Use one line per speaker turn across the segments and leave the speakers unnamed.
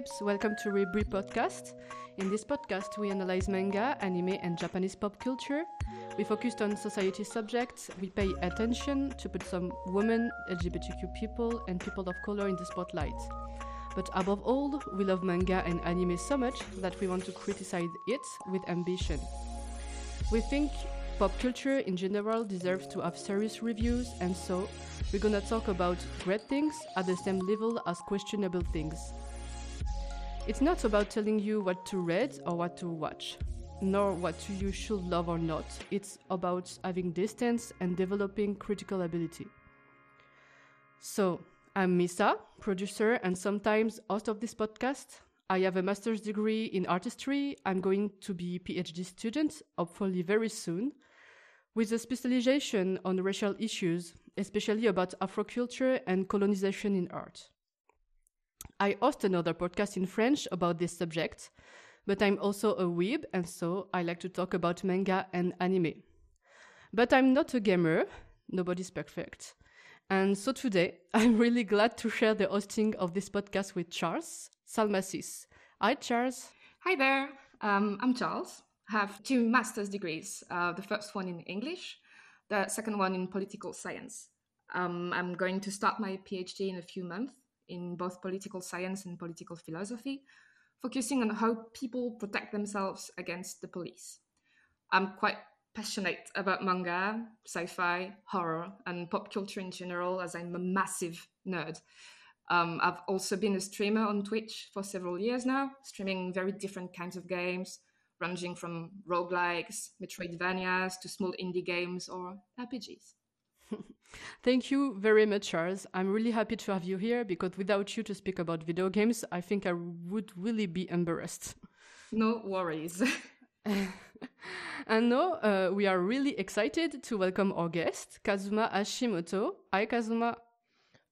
babes, welcome to Weeberie Podcast. In this podcast, we analyze manga, anime, and Japanese pop culture. We focused on society subjects. We pay attention to put some women, LGBTQ people, and people of color in the spotlight. But above all, we love manga and anime so much that we want to criticize it with ambition. We think pop culture in general deserves to have serious reviews, and so we're gonna talk about great things at the same level as questionable things. It's not about telling you what to read or what to watch, nor what you should love or not. It's about having distance and developing critical ability. So, I'm Misa, producer and sometimes host of this podcast. I have a master's degree in artistry. I'm going to be PhD student, hopefully very soon, with a specialization on racial issues, especially about Afroculture and colonization in art. I host another podcast in French about this subject, but I'm also a weeb, and so I like to talk about manga and anime. But I'm not a gamer, nobody's perfect. And so today, I'm really glad to share the hosting of this podcast with Charles Salmacis. Hi, Charles.
Hi there. Um, I'm Charles. I have two master's degrees. Uh, the first one in English, the second one in political science. Um, I'm going to start my PhD in a few months in both political science and political philosophy, focusing on how people protect themselves against the police. I'm quite passionate about manga, sci fi, horror, and pop culture in general, as I'm a massive nerd. Um, I've also been a streamer on Twitch for several years now, streaming very different kinds of games, ranging from roguelikes, Metroidvanias, to small indie games or RPGs.
Thank you very much, Charles. I'm really happy to have you here because without you to speak about video games, I think I would really be embarrassed.
No worries.
and now uh, we are really excited to welcome our guest, Kazuma Hashimoto. Hi, Kazuma.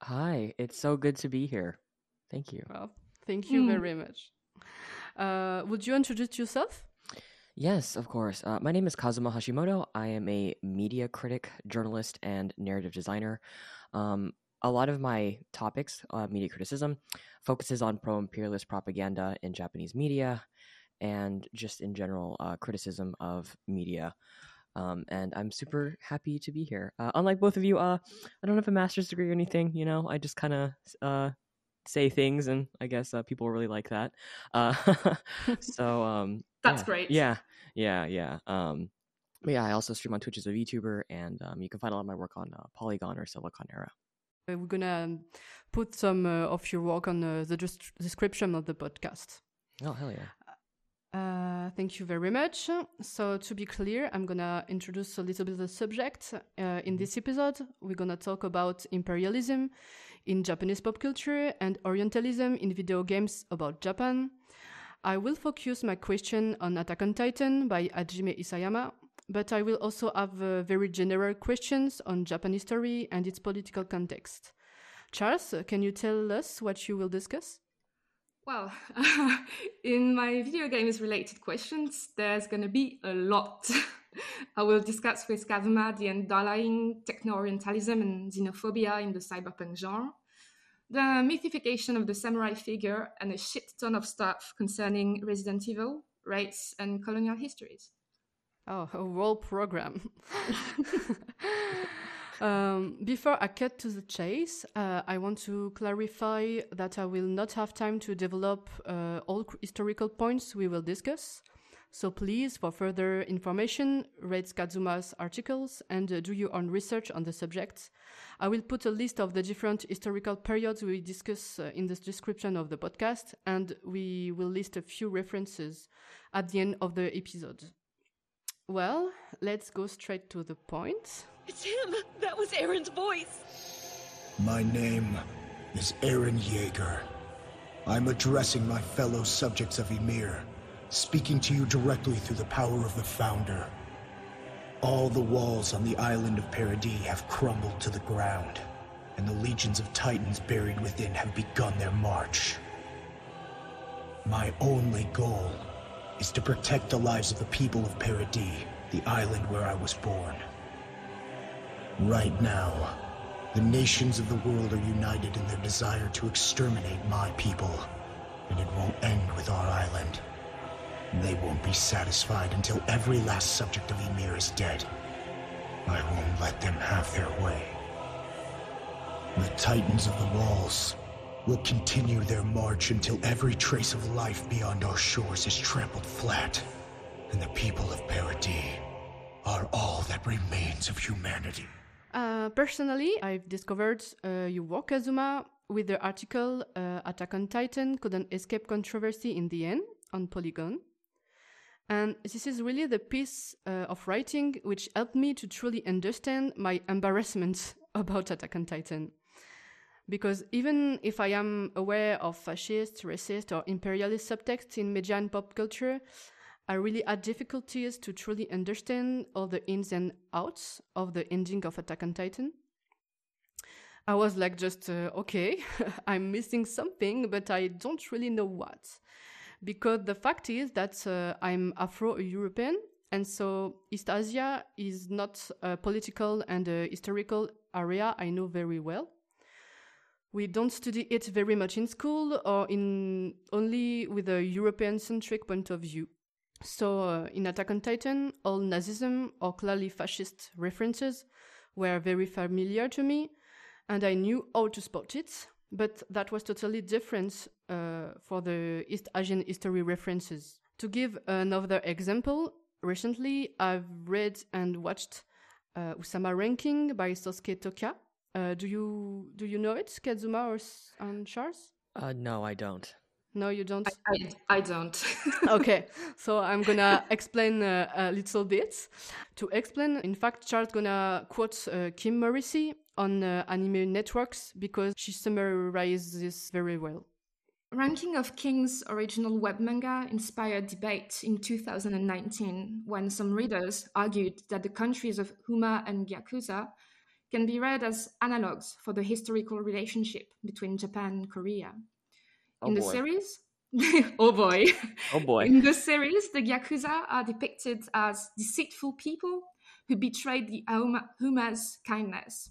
Hi, it's so good to be here. Thank you.
Well, thank you mm. very much. Uh, would you introduce yourself?
Yes, of course. Uh, my name is Kazuma Hashimoto. I am a media critic, journalist, and narrative designer. Um, a lot of my topics, uh, media criticism, focuses on pro imperialist propaganda in Japanese media and just in general uh, criticism of media. Um, and I'm super happy to be here. Uh, unlike both of you, uh, I don't have a master's degree or anything. You know, I just kind of uh, say things, and I guess people really like that. So um,
that's
yeah,
great.
Yeah, yeah, yeah. Um, but yeah, I also stream on Twitch as a VTuber, and um, you can find a lot of my work on uh, Polygon or Siliconera.
We're gonna um, put some uh, of your work on uh, the description of the podcast.
Oh hell yeah!
Uh, thank you very much. So, to be clear, I'm gonna introduce a little bit of the subject. Uh, in mm-hmm. this episode, we're gonna talk about imperialism in Japanese pop culture and Orientalism in video games about Japan. I will focus my question on Attack on Titan by Hajime Isayama, but I will also have uh, very general questions on Japanese history and its political context. Charles, can you tell us what you will discuss?
Well, in my video games related questions, there's going to be a lot. I will discuss with Kazuma the underlying techno Orientalism and xenophobia in the cyberpunk genre, the mythification of the samurai figure, and a shit ton of stuff concerning Resident Evil, race, and colonial histories.
Oh, a whole program. Um, before I cut to the chase, uh, I want to clarify that I will not have time to develop uh, all historical points we will discuss. So please, for further information, read Kazuma's articles and uh, do your own research on the subject. I will put a list of the different historical periods we discuss uh, in the description of the podcast, and we will list a few references at the end of the episode. Well, let's go straight to the point.
It's him! That was Eren's voice!
My name is Eren Yeager. I'm addressing my fellow subjects of Ymir, speaking to you directly through the power of the Founder. All the walls on the island of Paradis have crumbled to the ground, and the legions of titans buried within have begun their march. My only goal is to protect the lives of the people of Paradis, the island where I was born. Right now, the nations of the world are united in their desire to exterminate my people. And it won't end with our. They won't be satisfied until every last subject of Ymir is dead. I won't let them have their way. The Titans of the Walls will continue their march until every trace of life beyond our shores is trampled flat, and the people of Paradis are all that remains of humanity.
Uh, personally, I've discovered uh, your work, Kazuma, with the article uh, Attack on Titan couldn't escape controversy in the end on Polygon. And this is really the piece uh, of writing which helped me to truly understand my embarrassment about Attack on Titan. Because even if I am aware of fascist, racist, or imperialist subtext in media and pop culture, I really had difficulties to truly understand all the ins and outs of the ending of Attack on Titan. I was like, just, uh, okay, I'm missing something, but I don't really know what. Because the fact is that uh, I'm Afro European, and so East Asia is not a political and a historical area I know very well. We don't study it very much in school or in only with a European centric point of view. So uh, in Attack on Titan, all Nazism or clearly fascist references were very familiar to me, and I knew how to spot it. But that was totally different uh, for the East Asian history references. To give another example, recently I've read and watched uh, Ousama Ranking by Sosuke Toka. Uh, do you do you know it, Kazuma or S- and Charles?
Uh, no, I don't.
No, you don't.
I, I don't.
okay, so I'm gonna explain uh, a little bit. To explain, in fact, Charles gonna quote uh, Kim Morrissey on uh, Anime Networks because she summarizes this very well.
Ranking of King's original web manga inspired debate in 2019 when some readers argued that the countries of Huma and Gyakuza can be read as analogues for the historical relationship between Japan and Korea.
Oh
in the series, oh boy.
Oh boy.
In the series, the Gyakuza are depicted as deceitful people who betrayed the Huma- Huma's kindness.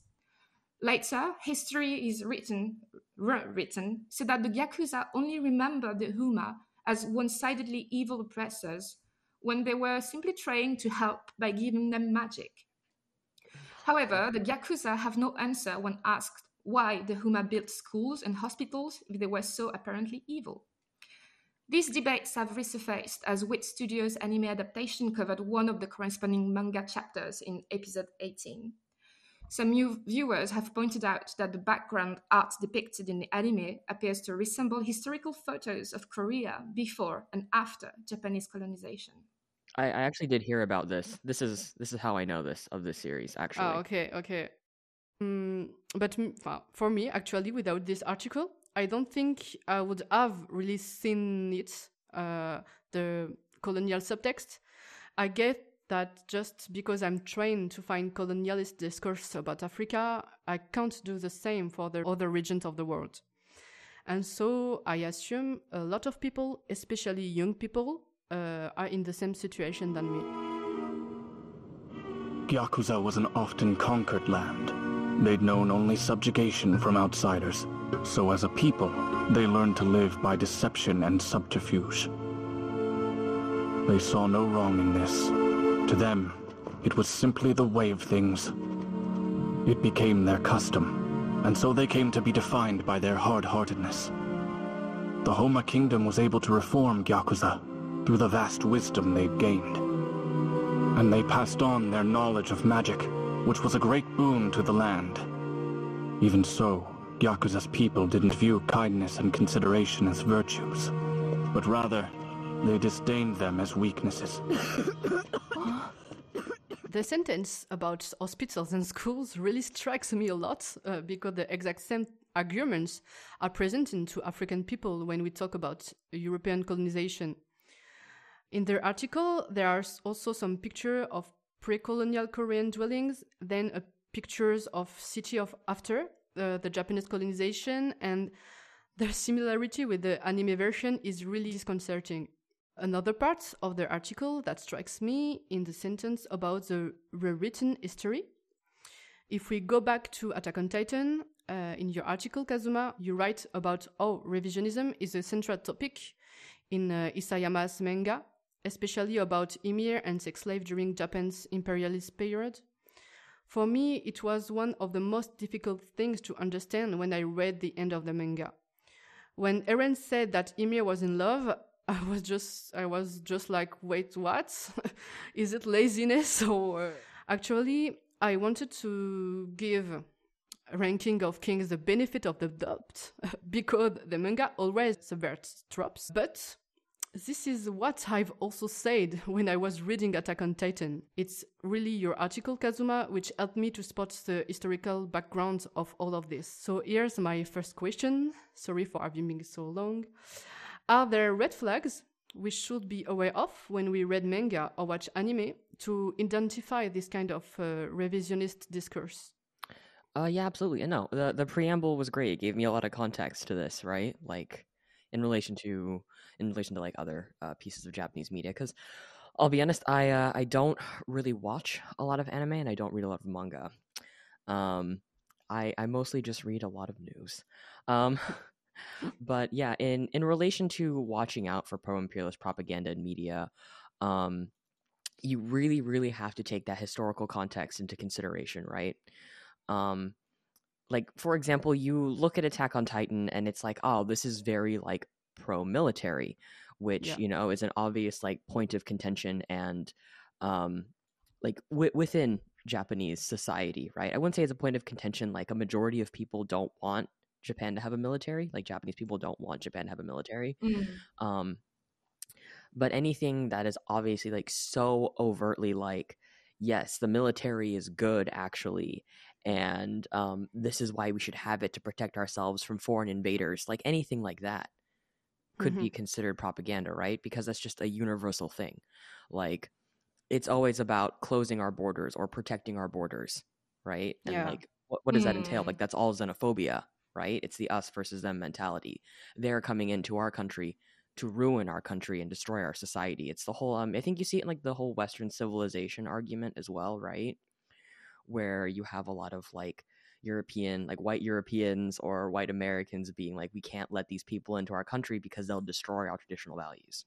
Later, history is written, rewritten so that the Gyakuza only remember the Huma as one sidedly evil oppressors when they were simply trying to help by giving them magic. However, the Gyakuza have no answer when asked why the Huma built schools and hospitals if they were so apparently evil. These debates have resurfaced as Wit Studios' anime adaptation covered one of the corresponding manga chapters in episode 18. Some new viewers have pointed out that the background art depicted in the anime appears to resemble historical photos of Korea before and after Japanese colonization.
I, I actually did hear about this. This is this is how I know this of this series. Actually,
Oh, okay, okay. Mm, but for me, actually, without this article, I don't think I would have really seen it, uh, the colonial subtext. I get that just because I'm trained to find colonialist discourse about Africa, I can't do the same for the other regions of the world. And so I assume a lot of people, especially young people, uh, are in the same situation than me.
Gyakuza was an often conquered land. They'd known only subjugation from outsiders. So as a people, they learned to live by deception and subterfuge. They saw no wrong in this. To them, it was simply the way of things. It became their custom, and so they came to be defined by their hard-heartedness. The Homa Kingdom was able to reform Gyakuza through the vast wisdom they'd gained and they passed on their knowledge of magic, which was a great boon to the land. Even so, Gyakuza's people didn't view kindness and consideration as virtues, but rather, they disdained them as weaknesses.
The sentence about hospitals and schools really strikes me a lot uh, because the exact same arguments are present to African people when we talk about European colonization. In their article, there are also some picture of pre-colonial Korean dwellings, then pictures of city of after uh, the Japanese colonization, and the similarity with the anime version is really disconcerting. Another part of the article that strikes me in the sentence about the rewritten history. If we go back to Attack on Titan, uh, in your article, Kazuma, you write about how revisionism is a central topic in uh, Isayama's manga, especially about Ymir and sex slave during Japan's imperialist period. For me, it was one of the most difficult things to understand when I read the end of the manga. When Eren said that Ymir was in love, I was just, I was just like, wait, what? Is it laziness or? Actually, I wanted to give ranking of kings the benefit of the doubt because the manga always subverts tropes. But this is what I've also said when I was reading Attack on Titan. It's really your article, Kazuma, which helped me to spot the historical background of all of this. So here's my first question. Sorry for having been so long. Are there red flags we should be aware of when we read manga or watch anime to identify this kind of uh, revisionist discourse?
Uh, yeah, absolutely. And no, the the preamble was great. It gave me a lot of context to this, right? Like in relation to in relation to like other uh, pieces of Japanese media. Because I'll be honest, I uh, I don't really watch a lot of anime and I don't read a lot of manga. Um, I I mostly just read a lot of news. Um, but yeah, in in relation to watching out for pro imperialist propaganda in media, um, you really really have to take that historical context into consideration, right? Um, like for example, you look at Attack on Titan and it's like, oh, this is very like pro military, which
Yeah.
you know is an obvious like point of contention and um like w- within Japanese society, right? I wouldn't say it's a point of contention. Like a majority of people don't want Japan to have a military. Like Japanese people don't want Japan to have a military. Um, but anything that is obviously like so overtly like, yes, the military is good actually, and um, this is why we should have it to protect ourselves from foreign invaders. Like anything like that could be considered propaganda, right? Because that's just a universal thing. Like it's always about closing our borders or protecting our borders, right? And
Yeah.
like what, what does that entail?
Mm.
Like that's all xenophobia, right? It's the us versus them mentality. They're coming into our country to ruin our country and destroy our society. It's the whole um I think you see it in like the whole western civilization argument as well, right? Where you have a lot of like European, like white Europeans or white Americans being like, we can't let these people into our country because they'll destroy our traditional values.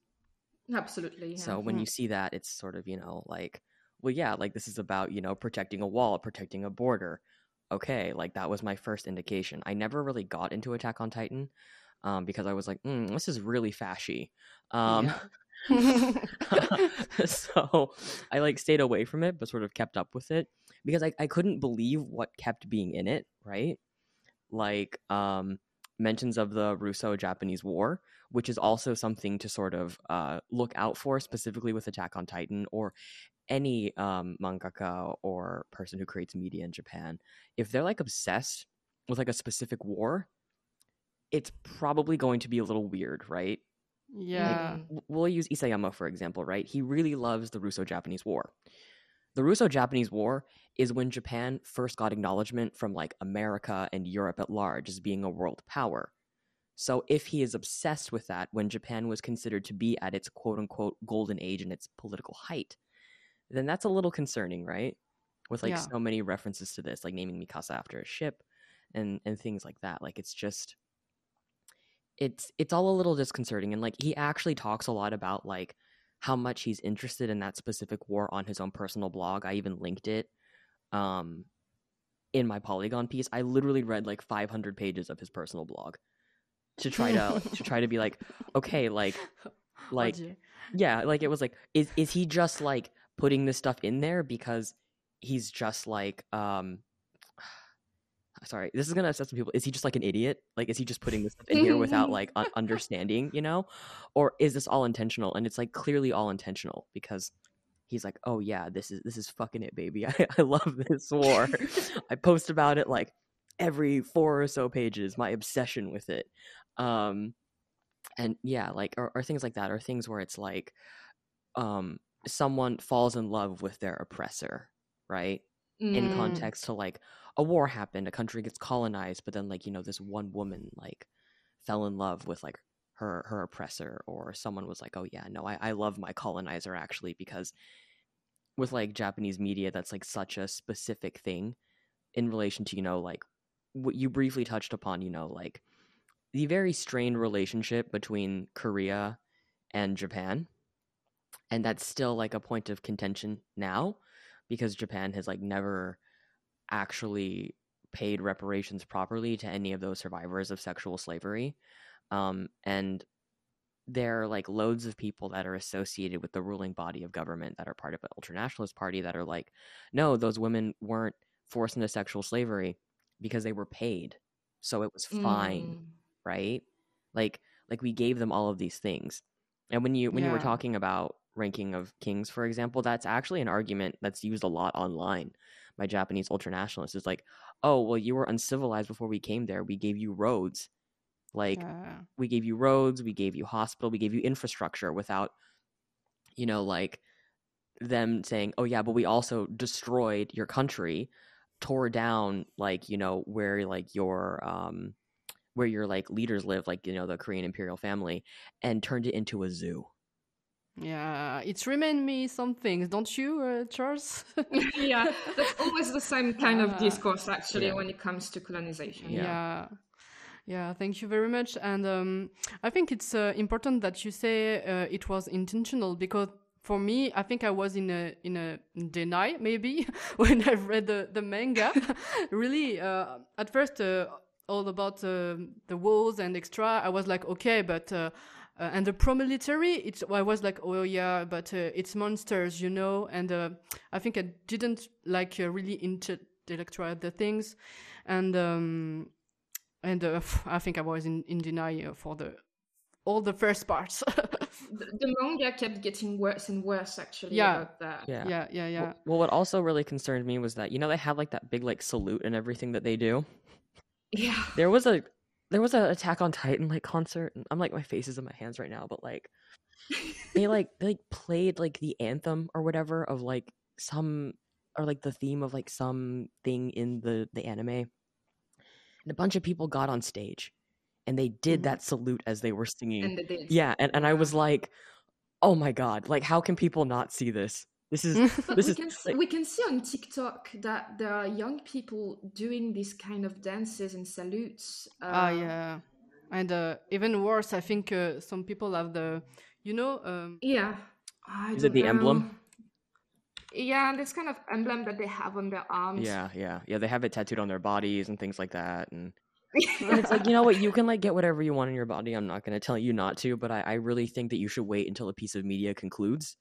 Absolutely. Yeah.
So when you see that, it's sort of, you know, like, well, yeah, like this is about, you know, protecting a wall, protecting a border. Okay, like that was my first indication. I never really got into Attack on Titan um, because I was like, mm, this is really fashy. Um, so I like stayed away from it, but sort of kept up with it because I, I couldn't believe what kept being in it, right? Like um, mentions of the Russo Japanese War, which is also something to sort of uh, look out for, specifically with Attack on Titan or any um, mangaka or person who creates media in Japan. If they're like obsessed with like a specific war, it's probably going to be a little weird, right?
yeah.
W- we'll use Isayama for example, right? He really loves the Russo-Japanese War. The Russo-Japanese War is when Japan first got acknowledgement from like America and Europe at large as being a world power. So if he is obsessed with that when Japan was considered to be at its quote unquote golden age and its political height, then that's a little concerning, right? With like
Yeah.
so many references to this, like naming Mikasa after a ship and and things like that. Like it's just it's it's all a little disconcerting and like he actually talks a lot about like how much he's interested in that specific war on his own personal blog i even linked it um in my polygon piece i literally read like 500 pages of his personal blog to try to to try to be like okay like like yeah like it was like is is he just like putting this stuff in there because he's just like um sorry this is gonna upset some people. Is he just like an idiot? Like is he just putting this stuff in here without like un- understanding you know? Or is this all intentional? And it's like clearly all intentional because he's like oh yeah this is this is fucking it baby. I, I love this war. I post about it like every four or so pages my obsession with it. Um and yeah like or, or things like that or things where it's like um someone falls in love with their oppressor right in
Mm.
context to like a war happened a country gets colonized but then like you know this one woman like fell in love with like her her oppressor or someone was like oh yeah no i, I love my colonizer actually because with like japanese media that's like such a specific thing in relation to you know like what you briefly touched upon, you know, like the very strained relationship between Korea and Japan. And that's still like a point of contention now because Japan has like never actually paid reparations properly to any of those survivors of sexual slavery. Um, and there are like loads of people that are associated with the ruling body of government that are part of the ultranationalist party that are like, no, those women weren't forced into sexual slavery because they were paid. So it was fine,
Mm.
right? Like like we gave them all of these things. And when you when you were talking about ranking of kings, for example, that's actually an argument that's used a lot online by Japanese ultranationalists. It's like, oh, well, you were uncivilized before we came there. We gave you roads. Like
Uh,
we gave you roads, we gave you hospital, we gave you infrastructure without, you know, like them saying, oh yeah, but we also destroyed your country, tore down like you know where like your um where your like leaders live, like you know the Korean imperial family, and turned it into a zoo.
Yeah, it's remind me some things, don't you, uh, Charles?
yeah, that's always the same kind of discourse actually
Yeah.
when it comes to colonization.
Yeah.
yeah yeah thank you very much and um, i think it's uh, important that you say uh, it was intentional because for me i think i was in a in a deny maybe when i read the, the manga really uh, at first uh, all about uh, the walls and extra i was like okay but uh, and the pro-military it's i was like oh yeah but uh, it's monsters you know and uh, i think i didn't like uh, really intellectualize the things and um, and uh, I think I was in, in denial for the all the first parts.
The, the manga kept getting worse and worse actually
Yeah.
about that.
Yeah.
yeah, yeah, yeah.
Well, well, what also really concerned me was that you know they have like that big like salute and everything that they do.
Yeah.
There was a there was a Attack on Titan like concert. And I'm like my face is in my hands right now, but like they like they like played like the anthem or whatever of like some or like the theme of like some thing in the the anime. And a bunch of people got on stage and they did
Mhm.
that salute as they were singing.
And they
yeah, and, and I was like, "Oh my god, like how can people not see this? This is
But
this
we
is
can
like-
we can see on TikTok that there are young people doing these kind of dances and salutes.
Ah,
uh,
yeah. And uh, even worse, I think uh, some people have the, you know, um,
Yeah. I
Is it
don't
the emblem?
Yeah, this kind of emblem that they have on their arms.
Yeah, yeah, yeah. They have it tattooed on their bodies and things like that, and, and it's like you know what, you can like get whatever you want in your body. I'm not going to tell you not to, but I, I really think that you should wait until a piece of media concludes,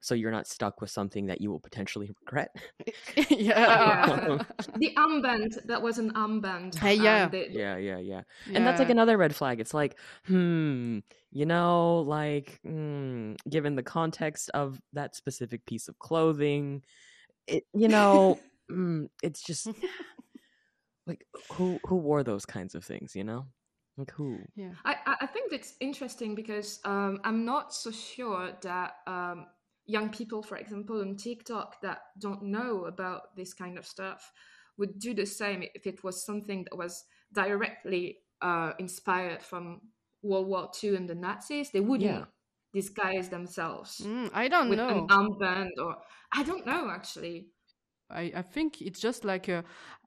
so you're not stuck with something that you will potentially regret.
yeah.
the armband that was an armband.
Hey,
um,
yeah.
they-
yeah, yeah, yeah. And that's like another red flag. It's like, hmm, you know, like, hmm, given the context of that specific piece of clothing, it, you know, mm, it's just like who who wore those kinds of things, you know, like who?
yeah.
I, I- I think it's interesting because um, I'm not so sure that um, young people, for example, on TikTok that don't know about this kind of stuff would do the same if it was something that was directly uh, inspired from World War II and the Nazis. They wouldn't
Yeah.
disguise themselves
Mm, I don't
with
know.
an armband or I don't know actually.
I, I think it's just like a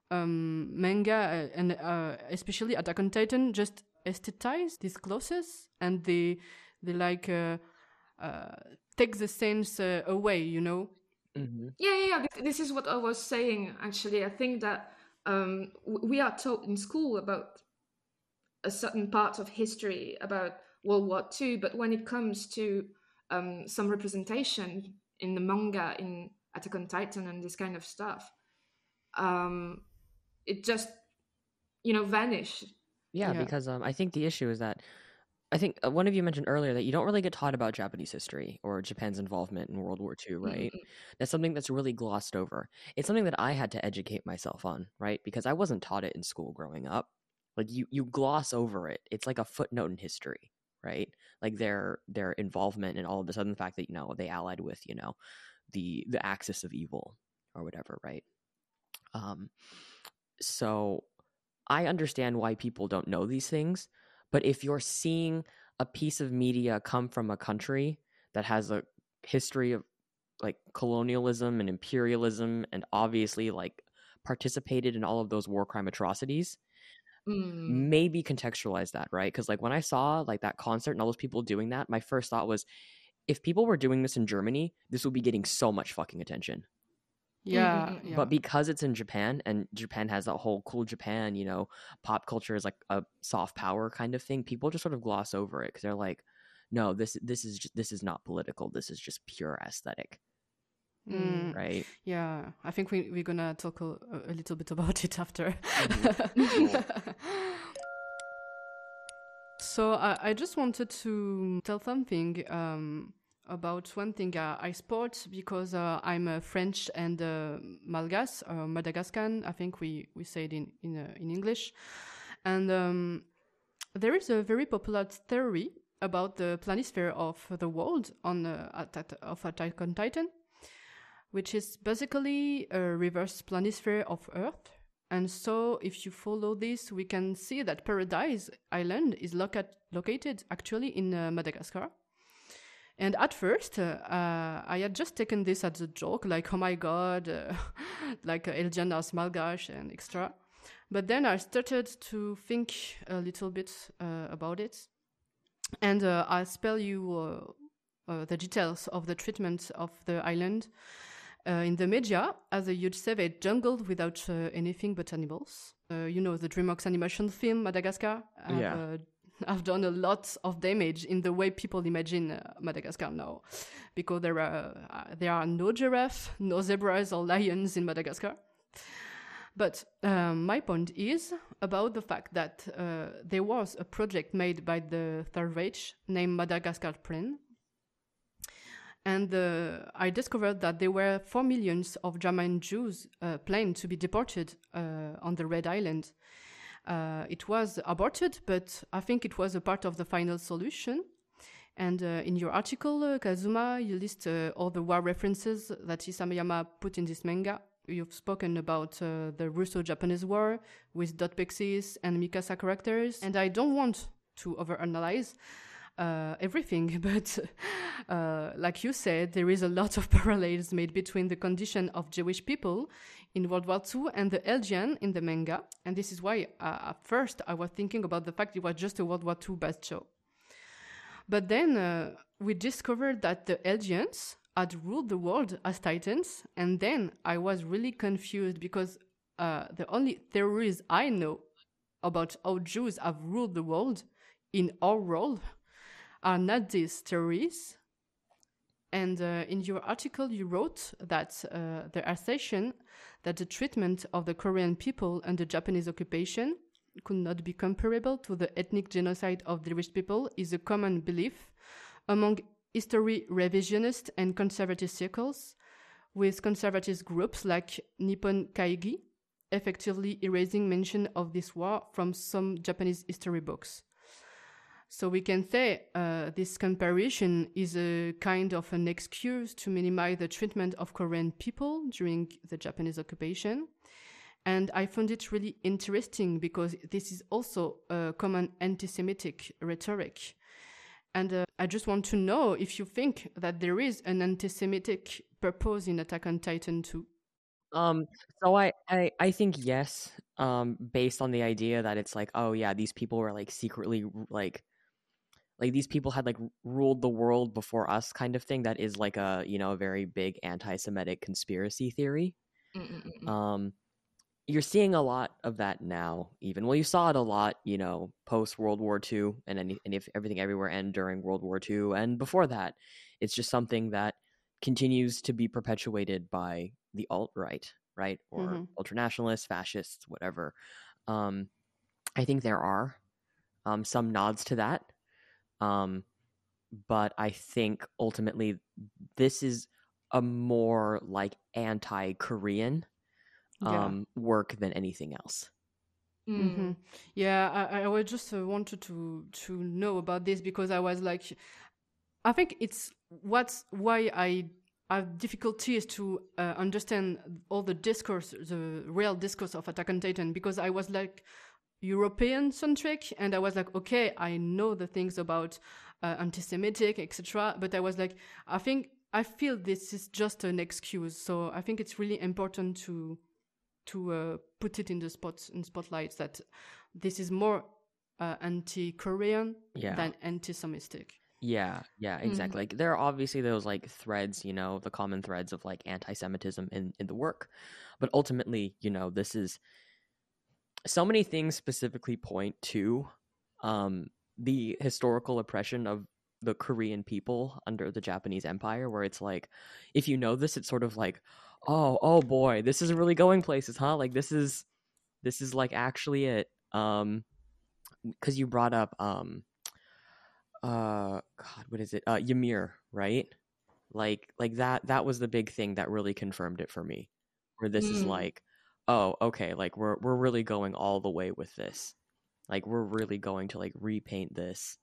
um, manga uh, and uh, especially Attack on Titan just aesthetize these clothes and they they like uh, take the sense uh, away, you know.
Mm-hmm.
Yeah, yeah, yeah. This, this is what I was saying. Actually, I think that um, we are taught in school about a certain part of history about World War II, but when it comes to um, some representation in the manga, in Attack on Titan, and this kind of stuff, um, it just you know vanished.
Yeah,
Yeah.
because um, I think the issue is that I think uh, one of you mentioned earlier that you don't really get taught about Japanese history or Japan's involvement in World War II, right?
Mm-mm.
That's something that's really glossed over. It's something that I had to educate myself on, right? Because I wasn't taught it in school growing up. Like you, you gloss over it. It's like a footnote in history, right? Like their their involvement and all of this other fact that you know they allied with you know the the axis of evil or whatever, right? Um, so I understand why people don't know these things, but if you're seeing a piece of media come from a country that has a history of like colonialism and imperialism and obviously like participated in all of those war crime atrocities
Mm.
maybe contextualize that right because like when i saw like that concert and all those people doing that my first thought was if people were doing this in germany this would be getting so much fucking attention
Yeah, yeah.
but because it's in japan and japan has that whole cool japan you know pop culture is like a soft power kind of thing people just sort of gloss over it because they're like no this this is just, this is not political this is just pure aesthetic.
Mm,
right?
Yeah, I think we, we're gonna talk a, a little bit about it after. so I, I just wanted to tell something um, about one thing uh, I sport because uh, I'm a French and uh, Malgas, uh, Madagascan. I think we, we say it in in, uh, in English, and um, there is a very popular theory about the planisphere of the world on uh, Attack of Attack on Titan which is basically a reverse planisphere of Earth. And so, if you follow this, we can see that Paradise Island is loca- located actually in uh, Madagascar. And at first, uh, uh, I had just taken this as a joke, like, oh my god, uh, like uh, Eldian as Malgache and extra. But then I started to think a little bit uh, about it. And uh, I'll spell you uh, uh, the details of the treatment of the island uh, in the media as a huge savage jungle without uh, anything but animals. Uh, you know the DreamWorks animation film Madagascar.
Yeah.
Uh, I've done a lot of damage in the way people imagine uh, Madagascar now, because there are uh, there are no giraffe, no zebras or lions in Madagascar. But um, my point is about the fact that uh, there was a project made by the Third Reich named Madagascar Plan, and uh, I discovered that there were four millions of German Jews uh, planned to be deported uh, on the Red Island. Uh, it was aborted, but I think it was a part of the final solution. And uh, in your article, uh, Kazuma, you list uh, all the war references that Isayama put in this manga. You've spoken about uh, the Russo-Japanese War with dot pixis and Mikasa characters, and I don't want to overanalyze uh, everything, but uh, like you said, there is a lot of parallels made between the condition of Jewish people in World War II and the Eldian in the manga, and this is why uh, at first I was thinking about the fact it was just a World War II based show. But then uh, we discovered that the Eldians had ruled the world as Titans, and then I was really confused because uh, the only theories I know about how Jews have ruled the world in our world are not these theories. And uh, in your article, you wrote that uh, the assertion that the treatment of the Korean people under Japanese occupation could not be comparable to the ethnic genocide of the Jewish people is a common belief among history revisionist and conservative circles, with conservative groups like Nippon Kaigi effectively erasing mention of this war from some Japanese history books. So we can say uh, this comparison is a kind of an excuse to minimize the treatment of Korean people during the Japanese occupation. And I found it really interesting because this is also a common anti Semitic rhetoric. And uh, I just want to know if you think that there is an anti Semitic purpose in Attack on Titan 2.
Um, so I, I, I think yes, um, based on the idea that it's like, oh yeah, these people were like secretly like, like these people had like ruled the world before us, kind of thing. That is like a you know a very big anti-Semitic conspiracy theory.
Mm-mm-mm.
Um, you're seeing a lot of that now. Even well, you saw it a lot, you know, post World War II, and any, and if everything everywhere, and during World War II, and before that, it's just something that continues to be perpetuated by the alt right, right, or
Mhm.
ultranationalists, fascists, whatever. Um, I think there are um, some nods to that, um, but I think ultimately this is a more like anti-Korean
Yeah.
um, work than anything else.
Mm.
hmm Yeah, I, I was just uh, wanted to to know about this because I was like, I think it's what's why I have difficulties to uh, understand all the discourse, the real discourse of Attack on Titan, because I was like European centric, and I was like, okay, I know the things about uh, anti-Semitic, etc. But I was like, I think I feel this is just an excuse. So I think it's really important to to uh, put it in the spot in spotlight that this is more uh, anti-Korean
Yeah.
than anti-Semitic.
Yeah, yeah, exactly. Like there are obviously those like threads, you know, the common threads of like anti-Semitism in in the work, but ultimately, you know, this is so many things specifically point to um the historical oppression of the Korean people under the Japanese Empire, where it's like, if you know this, it's sort of like, oh, oh boy, this is really going places, huh? Like this is, this is like actually it. Um, because you brought up um uh god what is it uh ymir right like like that that was the big thing that really confirmed it for me where this is
Mm.
like oh okay like we're we're really going all the way with this like we're really going to like repaint this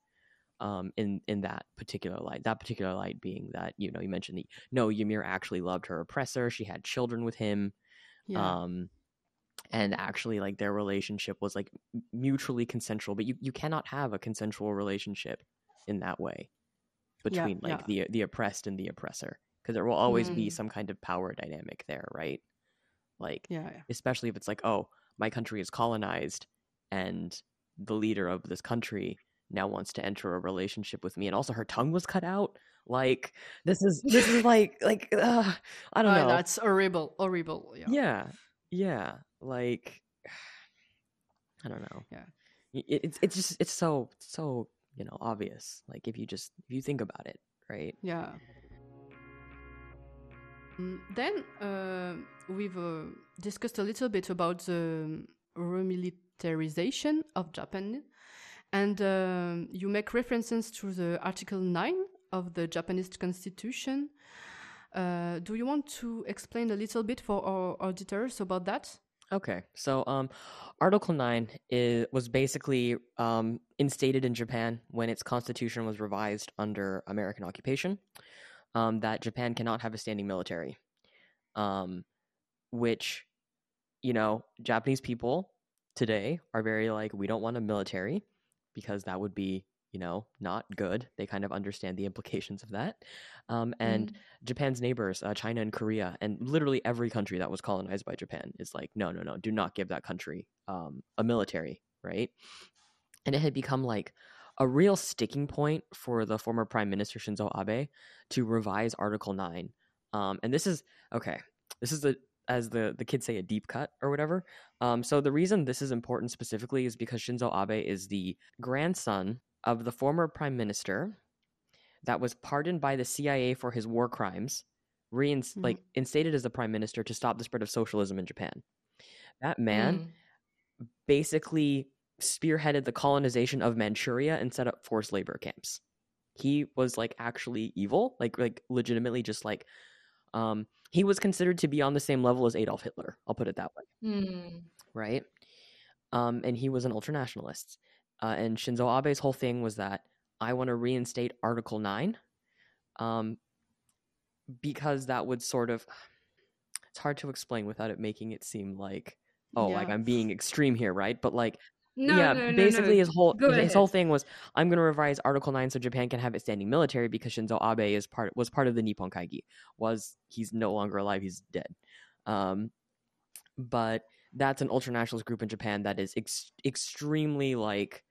um in in that particular light that particular light being that you know you mentioned the no ymir actually loved her oppressor she had children with him
Yeah.
um and actually like their relationship was like mutually consensual but you, you cannot have a consensual relationship in that way
Yeah,
between like
yeah.
the the oppressed and the oppressor because there will always be
Mm.
some kind of power dynamic there right like
yeah, yeah.
especially if it's like oh my country is colonized and the leader of this country now wants to enter a relationship with me and also her tongue was cut out like this is this is like like uh, i don't
Uh,
know
that's horrible, horrible. Yeah.
yeah yeah like i don't know
Yeah.
It, it's it's just it's so so you know obvious like if you just if you think about it right
Yeah. Mm, Then uh, we've uh, discussed a little bit about the remilitarization of Japan, and um you make references to the Article 9 of the Japanese Constitution. Uh, do you want to explain a little bit for our auditors about that?
okay so um article 9 is, was basically um instated in japan when its constitution was revised under american occupation um that japan cannot have a standing military um which you know japanese people today are very like we don't want a military because that would be you know not good. They kind of understand the implications of that. Um, and japan's neighbors uh, china and korea and literally every country that was colonized by japan is like no no no do not give that country um, a military right? And it had become like a real sticking point for the former prime minister shinzo abe to revise article 9 um, and this is okay this is the as the the kids say a deep cut or whatever um, so the reason this is important specifically is because Shinzo Abe is the grandson of the former prime minister that was pardoned by the CIA for his war crimes, reins
Mhm.
like instated as the prime minister to stop the spread of socialism in Japan. That man
Mm.
basically spearheaded the colonization of Manchuria and set up forced labor camps. He was like actually evil, like like legitimately just like um he was considered to be on the same level as Adolf Hitler. I'll put it that way
Mm.
right? Um, and he was an ultranationalist. Uh, and Shinzo Abe's whole thing was that I want to reinstate Article 9 um, because that would sort of. It's hard to explain without it making it seem like, oh, like I'm being extreme here, right? But like,
No,
yeah,
no, no,
basically his whole
Go
his whole thing was I'm going to revise Article 9 so Japan can have its standing military because Shinzo Abe is part was part of the Nippon Kaigi. Was he's no longer alive, he's dead. Um but that's an ultranationalist group in Japan that is ex- extremely like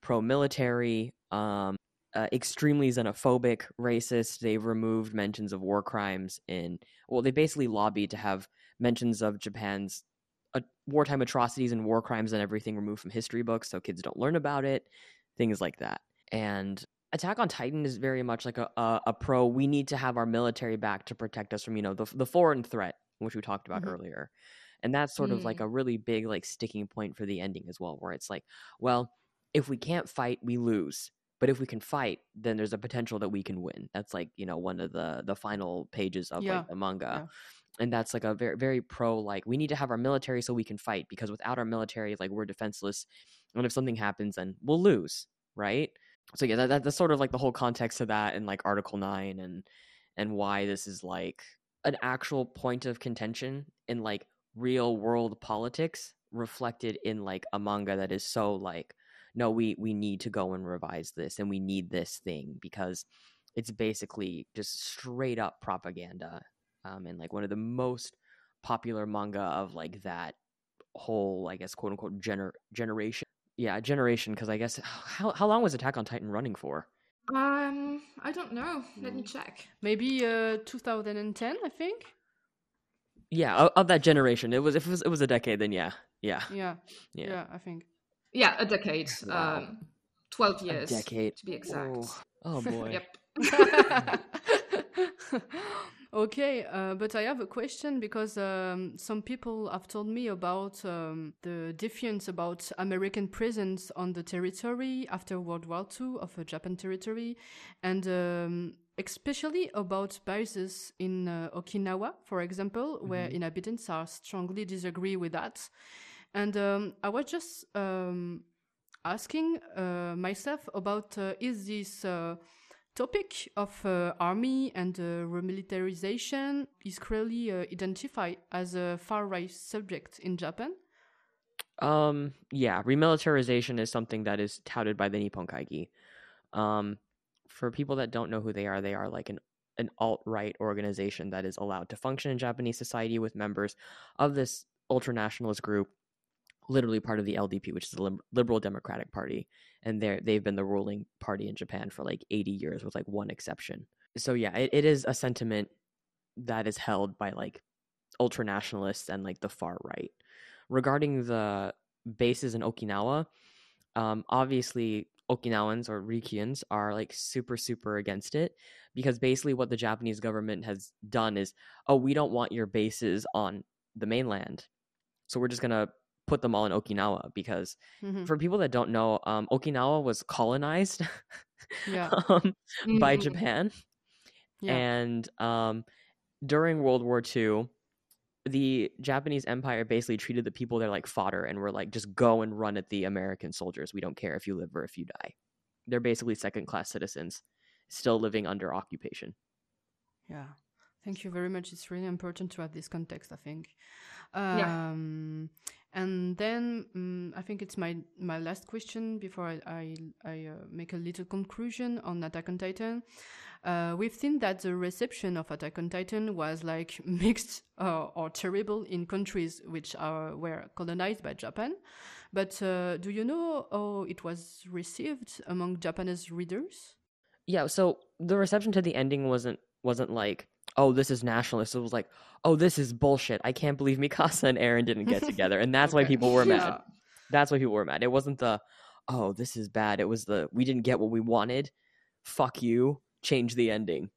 pro-military, um, uh, extremely xenophobic, racist. They've removed mentions of war crimes in. Well, they basically lobbied to have mentions of Japan's uh, wartime atrocities and war crimes and everything removed from history books, so kids don't learn about it. Things like that. And Attack on Titan is very much like a, a, a pro. We need to have our military back to protect us from you know the the foreign threat, which we talked about
Mhm.
earlier and that's sort of like
Mm.
a really big like sticking point for the ending as well where it's like well if we can't fight we lose but if we can fight then there's a potential that we can win that's like you know one of the the final pages of
Yeah,
like the manga
yeah.
And that's like a very very pro like we need to have our military so we can fight because without our military like we're defenseless and if something happens then we'll lose right? So yeah that, that, that's sort of like the whole context of that and like article 9 and and why this is like an actual point of contention in like real world politics reflected in like a manga that is so like no we we need to go and revise this and we need this thing because it's basically just straight up propaganda um, and like one of the most popular manga of like that whole, I guess, quote unquote, gener- generation. Yeah, generation. Because I guess how how long was Attack on Titan running for?
Um, I don't know. Let me check.
Maybe uh, 2010, I think.
Yeah, of, of that generation. It was if it was, it was a decade, then yeah, yeah,
Yeah,
yeah.
yeah, I think.
Yeah, a decade.
Wow.
Um, twelve
A decade.
to be exact.
Whoa. Oh boy.
Yep.
okay, uh, but I have a question because um, some people have told me about um, the defiance about American presence on the territory after World War II of uh, Japan territory, and um, especially about bases in uh, Okinawa, for example, where inhabitants are strongly disagree with that. And um, I was just um, asking uh, myself about uh, is this uh, topic of uh, army and uh, remilitarization is clearly uh, identified as a far right subject in Japan?
Um, yeah, remilitarization is something that is touted by the Nippon Kaigi. Um, for people that don't know who they are, they are like an an alt right organization that is allowed to function in Japanese society with members of this ultra nationalist group, literally part of the LDP, which is the Liberal Democratic Party, and they're they've been the ruling party in Japan for like eighty years, with like one exception. So yeah, it, it is a sentiment that is held by like ultra nationalists and like the far right regarding the bases in Okinawa, um, obviously Okinawans or Ryukyuans are like super, super against it because basically what the Japanese government has done is, oh, we don't want your bases on the mainland. So we're just to put them all in Okinawa because
Mhm.
for people that don't know, um, Okinawa was colonized
Yeah.
um, by
Mhm.
Japan.
Yeah.
And um, during World War II, the Japanese Empire basically treated the people there like fodder and were like, just go and run at the American soldiers. We don't care if you live or if you die. They're basically second class citizens still living under occupation.
Yeah. Thank you very much. It's really important to have this context, I think.
Yeah.
And then um, I think it's my my last question before I I, I uh, make a little conclusion on Attack on Titan. Uh, we've seen that the reception of Attack on Titan was like mixed uh, or terrible in countries which are were colonized by Japan. But uh, do you know how it was received among Japanese readers?
Yeah, so the reception to the ending wasn't wasn't like, oh, this is nationalist. It was like, oh, this is bullshit. I can't believe Mikasa and Eren didn't get together, and that's why people were mad.
Yeah.
That's why people were mad. It wasn't the, oh, this is bad. It was the we didn't get what we wanted. Fuck you. Change the ending,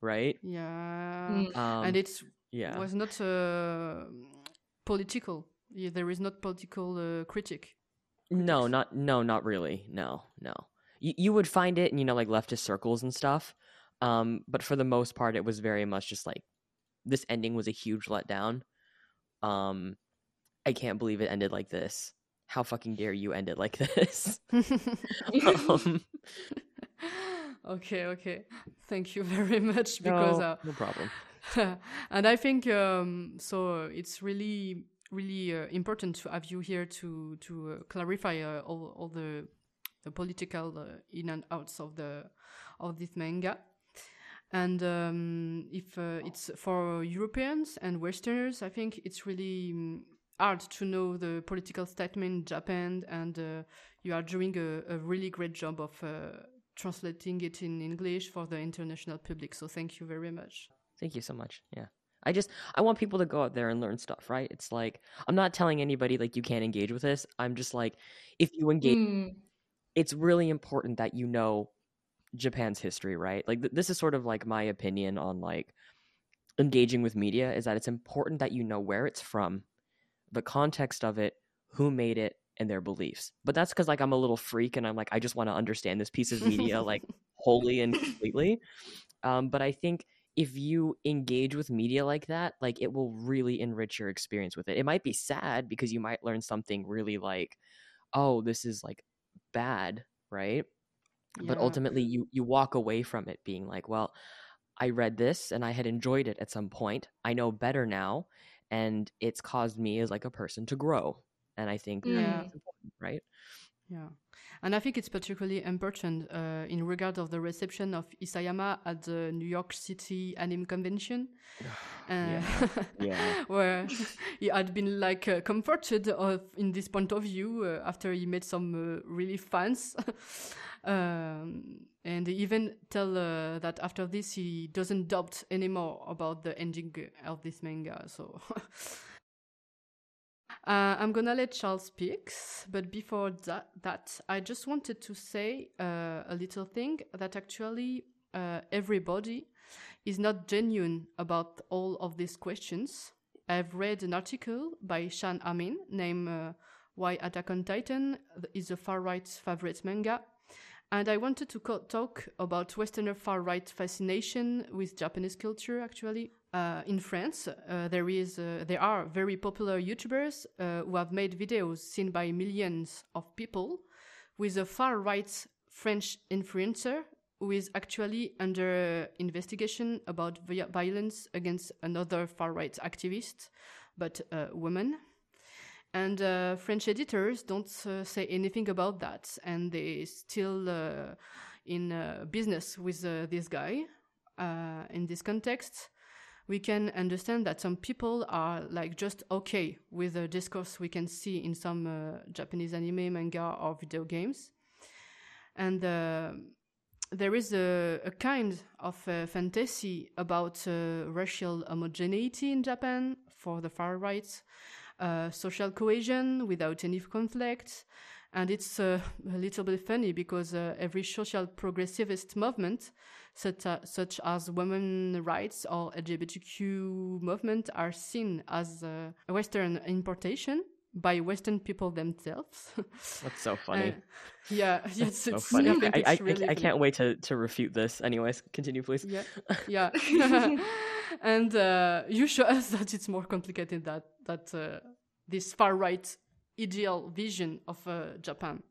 right?
Yeah.
Mm.
Um,
and it's
yeah,
was not uh, political. Yeah, there is not political uh, critic.
no, not no, not really. No, no. You you would find it in you know like leftist circles and stuff, um, but for the most part, it was very much just like this ending was a huge letdown. Um, I can't believe it ended like this. How fucking dare you end it like this? um,
okay, okay. Thank you very much because
no,
uh,
no problem.
and I think um, so. It's really, really uh, important to have you here to to uh, clarify uh, all all the the political uh, in and outs of the of this manga. And um, if uh, it's for Europeans and Westerners, I think it's really um, hard to know the political statement in Japan, and uh, you are doing a, a really great job of uh, translating it in English for the international public. So thank you very much.
Thank you so much. Yeah. I just I want people to go out there and learn stuff, right? It's like I'm not telling anybody like you can't engage with this. I'm just like if you engage
Mm,
it's really important that you know Japan's history, right? Like th- this is sort of like my opinion on like engaging with media is that it's important that you know where it's from, the context of it, who made it, and their beliefs. But that's because like I'm a little freak and I'm like I just want to understand this piece of media like wholly and completely. Um, but I think if you engage with media like that, like it will really enrich your experience with it. It might be sad because you might learn something really like, oh, this is like bad, right? But ultimately you you walk away from it being like, well, I read this and I had enjoyed it at some point. I know better now and it's caused me as like a person to grow. And I think mm.
Yeah.
that's important, right?
Yeah. And I think it's particularly important uh, in regard of the reception of Isayama at the New York City Anime Convention, uh,
Yeah. Yeah.
where he had been like uh, comforted of, in this point of view uh, after he met some uh, really fans. um, and he even tell uh, that after this he doesn't doubt anymore about the ending of this manga. So Uh, I'm gonna let Charles speak, but before that, that I just wanted to say uh, a little thing that actually uh, everybody is not genuine about all of these questions. I've read an article by Shan Amin named uh, "Why Attack on Titan is a far right favorite manga," and I wanted to talk about Westerner far right fascination with Japanese culture. Actually, uh, in France, uh, there is uh, there are very popular YouTubers uh, who have made videos seen by millions of people, with a far right French influencer who is actually under investigation about vi- violence against another far right activist, but a woman. And uh, French editors don't uh, say anything about that, and they still uh, in uh, business with uh, this guy. Uh, in this context, we can understand that some people are like just okay with the discourse we can see in some Japanese anime, manga, or video games, and there is a, a kind of uh, fantasy about uh, racial homogeneity in Japan for the far right, uh, social cohesion without any conflict. And it's uh, a little bit funny because uh, every social progressivist movement, such, a, such as women rights or LGBTQ movement, are seen as uh, a Western importation by Western people themselves.
That's so funny.
Uh, yeah, yes,
so
it's,
funny.
I
I,
think it's
I,
really
I
funny.
can't wait to, to refute this. Anyways, continue, please.
Yeah, yeah. and uh, you show us that it's more complicated that that uh, this far right ideal vision of uh, Japan.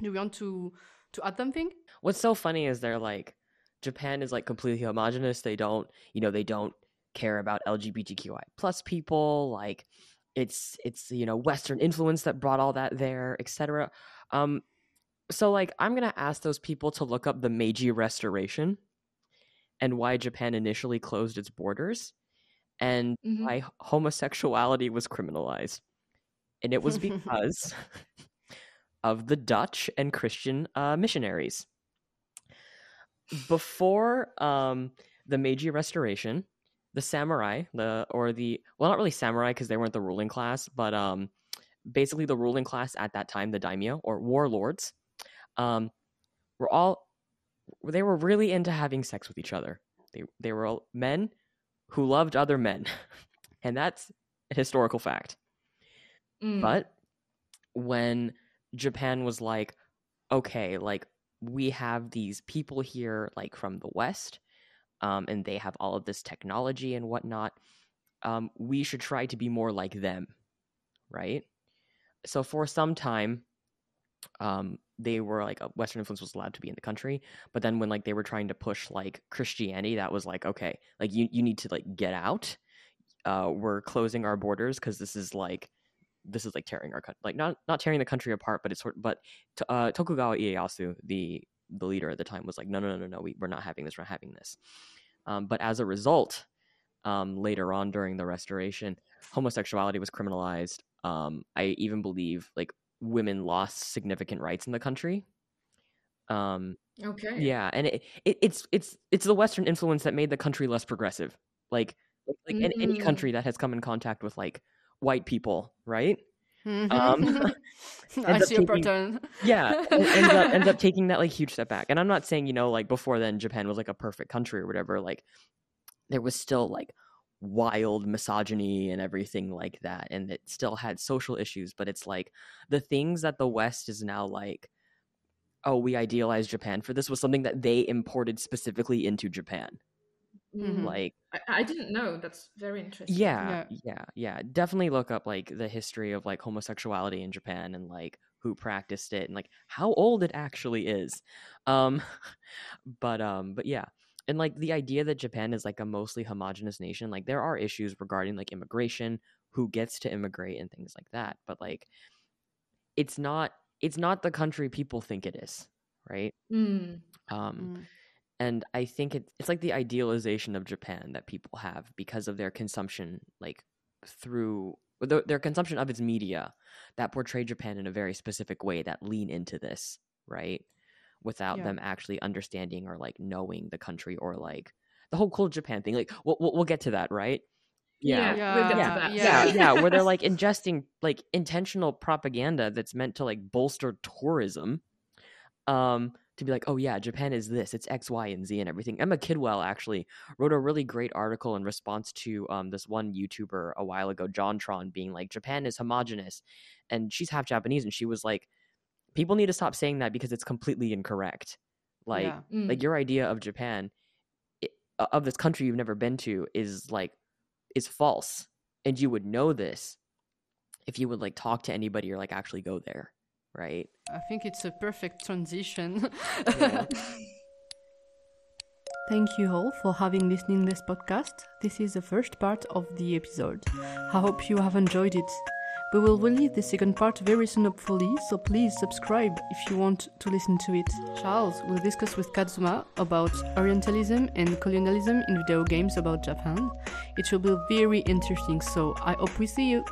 Do we want to to add something?
What's so funny is they're like, Japan is like completely homogenous. They don't, you know, they don't care about LGBTQI plus people. Like, it's it's you know Western influence that brought all that there, etc. Um, so like I'm gonna ask those people to look up the Meiji Restoration and why Japan initially closed its borders and
Mhm.
why homosexuality was criminalized, and it was because of the Dutch and Christian uh, missionaries. Before um, the Meiji Restoration, the samurai, the or the well, not really samurai because they weren't the ruling class, but um, basically the ruling class at that time, the daimyo or warlords, um, were all they were really into having sex with each other. They they were all men who loved other men, and that's a historical fact.
Mm.
But when Japan was like, okay, like we have these people here, like from the West, um, and they have all of this technology and whatnot. Um, we should try to be more like them, right? So for some time, um, they were like Western influence was allowed to be in the country, but then when like they were trying to push like Christianity, that was like okay, like you you need to like get out. Uh, we're closing our borders because this is like this is like tearing our country, like not not tearing the country apart, but it's sort. But uh, Tokugawa Ieyasu, the the leader at the time, was like, no, no, no, no, no, we, we're not having this. We're not having this. Um, but as a result, um, later on during the restoration, homosexuality was criminalized. Um, I even believe like women lost significant rights in the country. Um,
Okay.
yeah, and it, it, it's it's it's the Western influence that made the country less progressive. Like like, like any, any
Mm.
country that has come in contact with like white people, right? Um,
I see a
taking-
pattern.
Yeah, ends up ends up taking that like huge step back. And I'm not saying you know like before then Japan was like a perfect country or whatever. Like there was still like wild misogyny and everything like that, and it still had social issues. But it's like the things that the West is now like. Oh, we idealize Japan for this was something that they imported specifically into Japan.
Mm.
Like
I, I didn't know. That's very interesting.
yeah, yeah, yeah. Definitely look up like the history of like homosexuality in Japan and like who practiced it and like how old it actually is. Um but um but yeah. And like the idea that Japan is like a mostly homogenous nation, like there are issues regarding like immigration, who gets to immigrate and things like that. But like it's not it's not the country people think it is, right?
Mm.
Um,
Mm.
and I think it, it's like the idealization of Japan that people have because of their consumption, like through their, their consumption of its media that portray Japan in a very specific way that lean into this, right? Without
Yeah.
them actually understanding or like knowing the country or like the whole cool Japan thing. Like we'll we'll, we'll get to that, right?
Yeah,
Yeah,
we'll
yeah,
that.
yeah, yeah, where they're like ingesting like intentional propaganda that's meant to like bolster tourism. Um, to be like, oh yeah, Japan is this, it's X, Y, and Z, and everything. Emma Kidwell actually wrote a really great article in response to um this one YouTuber a while ago, JonTron, being like, Japan is homogenous, and she's half Japanese, and she was like, people need to stop saying that because it's completely incorrect. Like,
yeah.
Mm.
like your idea of Japan, i- of this country you've never been to, is like is false, and you would know this if you would like talk to anybody or like actually go there, right?
I think it's a perfect transition.
Yeah.
Thank you all for having listening to this podcast. This is the first part of the episode. I hope you have enjoyed it. We will release the second part very soon, hopefully, so please subscribe if you want to listen to it. Charles will discuss with Kazuma about Orientalism and colonialism in video games about Japan. It will be very interesting, so I hope we see you.